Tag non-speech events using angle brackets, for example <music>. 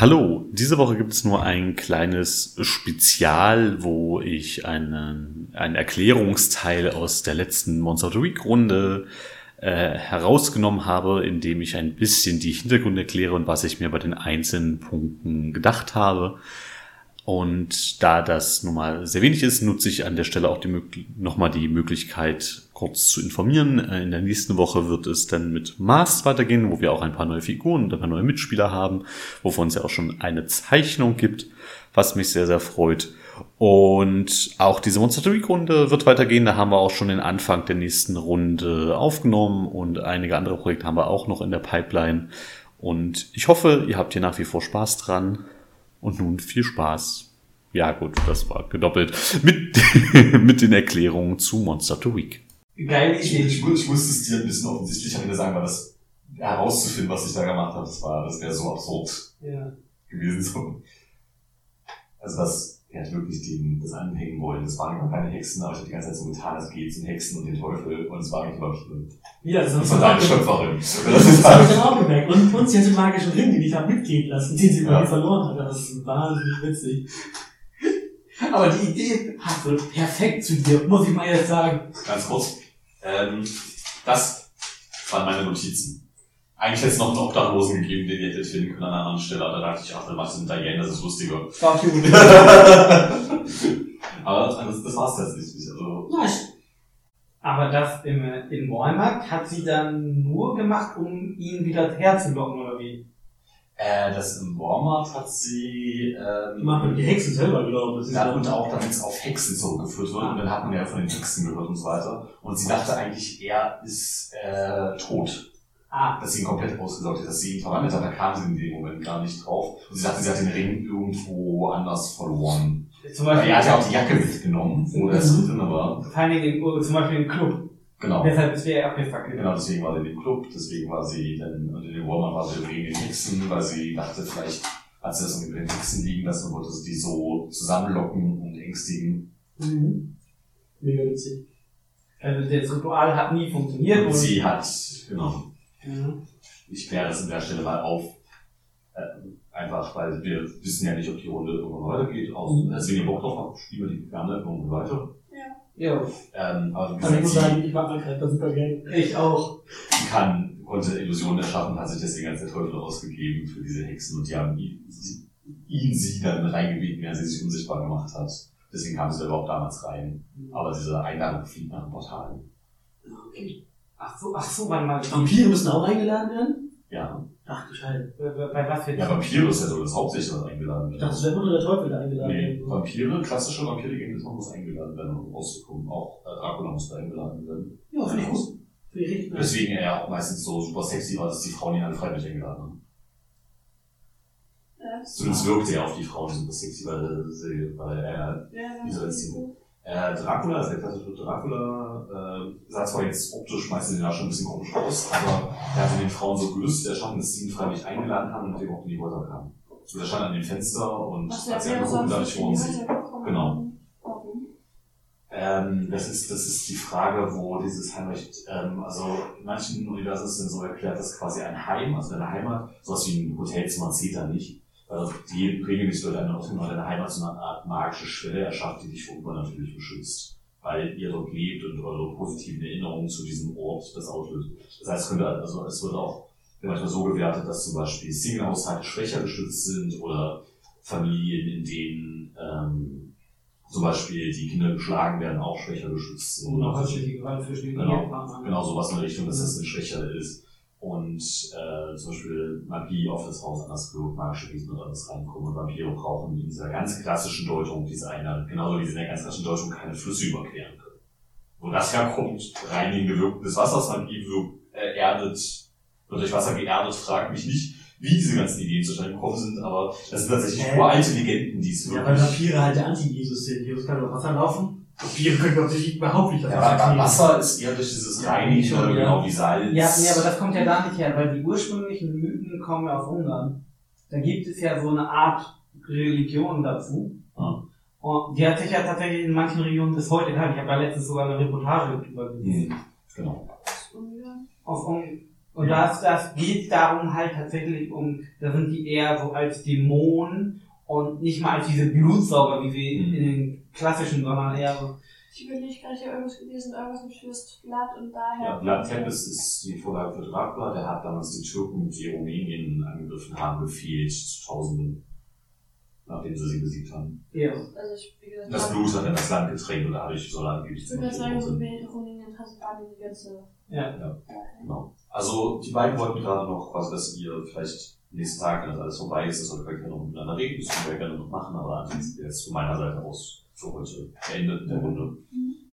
Hallo, diese Woche gibt es nur ein kleines Spezial, wo ich einen, einen Erklärungsteil aus der letzten Monster of the Week Runde äh, herausgenommen habe, indem ich ein bisschen die Hintergründe erkläre und was ich mir bei den einzelnen Punkten gedacht habe. Und da das nun mal sehr wenig ist, nutze ich an der Stelle auch nochmal die Möglichkeit, kurz zu informieren. Äh, in der nächsten Woche wird es dann mit Mars weitergehen, wo wir auch ein paar neue Figuren und ein paar neue Mitspieler haben, wovon es ja auch schon eine Zeichnung gibt, was mich sehr, sehr freut. Und auch diese Monster Week Runde wird weitergehen. Da haben wir auch schon den Anfang der nächsten Runde aufgenommen und einige andere Projekte haben wir auch noch in der Pipeline. Und ich hoffe, ihr habt hier nach wie vor Spaß dran. Und nun viel Spaß. Ja gut, das war gedoppelt mit, <laughs> mit den Erklärungen zu Monster to Week. Geil, ich, ich, ich musste es dir ein bisschen offensichtlich am Ende sagen, weil das herauszufinden, was ich da gemacht habe, das war, das wäre so absurd ja. gewesen. So. Also das, er hat wirklich den, das anhängen wollen. Das waren gar keine Hexen, aber ich habe die ganze Zeit so getan, es geht zum Hexen und den Teufel und es war eigentlich Vampire. Ja, das, das war deine Schöpferin. Das, das habe ich dann auch gemerkt. Und, und sie hat den magischen Ring, den ich habe mitgehen lassen, den sie ja. verloren hat. Das ist wahnsinnig witzig. Aber die Idee passte perfekt zu dir, muss ich mal jetzt sagen. Ganz kurz. Ähm, das waren meine Notizen. Eigentlich hätte es noch einen Obdachlosen gegeben, den ihr hättet finden können an einer anderen Stelle, aber da dachte ich, ach, dann machst du einen Diane, das ist lustiger. Fuck you. <laughs> aber das, das war's tatsächlich. Also. Nice. Aber das im, im Walmart hat sie dann nur gemacht, um ihn wieder herzulocken, oder wie? Äh, das im Walmart hat sie, ähm, Machen die Hexen selber, glaube ich. Ja, und auch, damit es auf Hexen zurückgeführt wird. Und dann hat man ja von den Hexen gehört und so weiter. Und sie dachte eigentlich, er ist, äh, tot. Ah. Dass sie ihn komplett ausgesaugt hat, dass sie ihn verwandelt hat, da kam sie in dem Moment gar nicht drauf. Und sie dachte, sie hat den Ring irgendwo anders verloren. Zum Beispiel. Er hat ja auch die Jacke mitgenommen, wo das mhm. drin war. Vor allen Dingen zum Beispiel im Club. Genau. Deshalb ist er abgefackelt. Genau, deswegen war sie in dem Club, deswegen war sie dann, und in dem Walmart war sie wegen den Hexen, weil sie dachte, vielleicht hat sie das unter den Hexen liegen lassen und wollte sie die so zusammenlocken und ängstigen. Mhm. Mega witzig. Also das Ritual hat nie funktioniert. Und, und sie hat, genau. Mhm. Ich kläre das an der Stelle mal auf. Äh, einfach, weil wir wissen ja nicht, ob die Runde irgendwann weitergeht. Aus, mhm. Also wenn ihr Bock drauf habt, spielen wir die gerne irgendwann weiter. Ja. Ähm, aber wie gesagt, ich muss sagen, ich mag mein Charakter super gerne. Ich auch. Sie kann, konnte Illusionen erschaffen, hat sich deswegen als der Teufel ausgegeben für diese Hexen und die haben ihn, sie, ihn sie dann reingebeten, während sie sich unsichtbar gemacht hat. Deswegen kam sie überhaupt damals rein. Aber diese Einladung fliegt nach dem Portal. Okay. Ach so, ach so, warte mal. Vampire müssen auch eingeladen werden? Ja. Ach du Scheiße. Bei, was jetzt? Ja, Vampire ist ja so das Hauptsächliche, was eingeladen wird. Ich dachte, es wäre nur der Teufel, der eingeladen nee, wird. Vampire, klassische Vampire gegen das muss eingeladen werden, um rauszukommen. Auch äh, Dracula muss da eingeladen werden. Ja, finde ich gut. Deswegen er ja auch meistens so super sexy war, dass die Frauen ihn alle freiwillig eingeladen haben. Ja. Zumindest wirkte er auf die Frauen super sexy, weil, weil er ja, diese Beziehung. Äh, Dracula, also der klassische Dracula, äh, sah zwar jetzt optisch meistens den schon ein bisschen komisch aus, aber er hat den Frauen so gelöst erschaffen, dass sie ihn freiwillig eingeladen haben und dem auch in die Häuser kamen. So, der stand an dem Fenster und Ach, als er geguckt dadurch wurden sie. Genau. Ähm, das ist, das ist die Frage, wo dieses Heimrecht, ähm, also in manchen Universen ist es so erklärt, dass quasi ein Heim, also deine Heimat, sowas wie ein Hotelzimmer zählt da nicht. Also die regelmäßig wird eine Ordnung deine Heimat so eine Art magische Schwelle erschafft, die dich vor übernatürlich beschützt. Weil ihr dort lebt und eure positiven Erinnerungen zu diesem Ort das auslöst. Das heißt, es könnte, also es wird auch manchmal so gewertet, dass zum Beispiel Single-Haushalte schwächer geschützt sind oder Familien, in denen ähm, zum Beispiel die Kinder geschlagen werden, auch schwächer geschützt sind. Oder häusliche Gewalt für genau, genau sowas in der Richtung, dass das eine schwächere ist und äh, zum Beispiel Magie auf das Haus anders wirkt, magische Wesen oder anders reinkommen und Vampire brauchen in dieser ganz klassischen Deutung diese eine, genauso wie sie in der ganz klassischen Deutung keine Flüsse überqueren können. Wo das herkommt, reinigende Wirkung des Wassers, Magie wirkt, äh, erdet, wird durch Wasser geerdet, fragt mich nicht, wie diese ganzen Ideen zustande gekommen sind, aber das sind tatsächlich äh, uralte Legenden, die es wirklich... Ja, weil Vampire halt der Anti-Jesus sind. Jesus kann über Wasser laufen Bier können sich überhaupt nicht das ja, Wasser Wasser ist eher durch dieses ja, Reinigen, ja. genau wie Salz. Ja, nee, aber das kommt ja da nicht her, weil die ursprünglichen Mythen kommen ja aus Ungarn. Da gibt es ja so eine Art Religion dazu. Ja. Und die hat sich ja tatsächlich in manchen Regionen bis heute gehalten. Ich habe da letztens sogar eine Reportage drüber gesehen. Mhm. Genau. Aus Ungarn? Und das, das geht darum halt tatsächlich um, da sind die eher so als Dämonen und nicht mal als diese Blutsauger, wie sie Mhm. in den klassischen, sondern eher so. Ich überlege gerade, ich habe irgendwas gelesen, irgendwas mit Fürst Vlad und daher. Ja, Vlad Tepes ist die Vorlage für Dracula, der hat damals die Türken, die Rumänien angegriffen haben, befehlt zu Tausenden, nachdem sie sie besiegt haben. eher. Also ich, wie gesagt, Das Blut hat in das Land getränkt und dadurch soll angeblich ich würde sagen, so Rumänien, Transsilvanien, die ganze. Ja. Genau. Also die beiden wollten gerade noch quasi, dass ihr vielleicht nächsten Tag, wenn das alles vorbei ist, dass wir vielleicht noch miteinander reden, das können wir gerne noch machen, aber ansonsten wäre jetzt von meiner Seite aus für heute beendet in der Runde. Mhm.